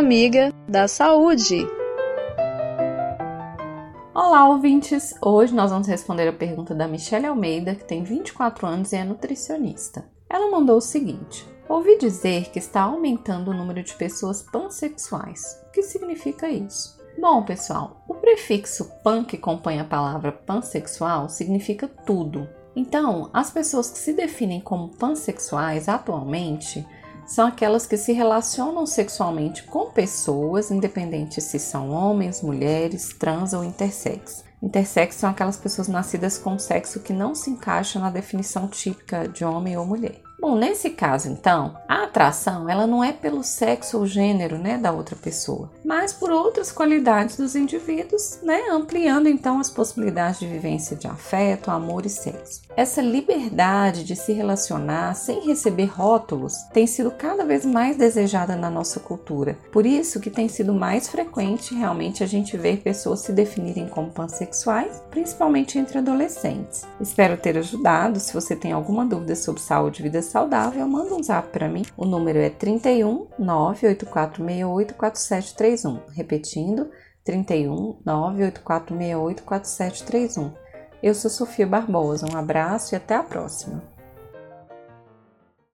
amiga da saúde. Olá, ouvintes! Hoje nós vamos responder a pergunta da Michelle Almeida, que tem 24 anos e é nutricionista. Ela mandou o seguinte: Ouvi dizer que está aumentando o número de pessoas pansexuais. O que significa isso? Bom, pessoal, o prefixo pan que acompanha a palavra pansexual significa tudo. Então, as pessoas que se definem como pansexuais atualmente são aquelas que se relacionam sexualmente com pessoas, independente se são homens, mulheres, trans ou intersexo. Intersexo são aquelas pessoas nascidas com sexo que não se encaixa na definição típica de homem ou mulher. Bom, nesse caso, então, a atração ela não é pelo sexo ou gênero, né, da outra pessoa, mas por outras qualidades dos indivíduos, né, ampliando então as possibilidades de vivência de afeto, amor e sexo. Essa liberdade de se relacionar sem receber rótulos tem sido cada vez mais desejada na nossa cultura. Por isso que tem sido mais frequente realmente a gente ver pessoas se definirem como pansexuais, principalmente entre adolescentes. Espero ter ajudado. Se você tem alguma dúvida sobre saúde e vida saudável, manda um zap para mim. O número é 31 98468 4731. Repetindo, 31 98468 4731. Eu sou Sofia Barbosa. Um abraço e até a próxima.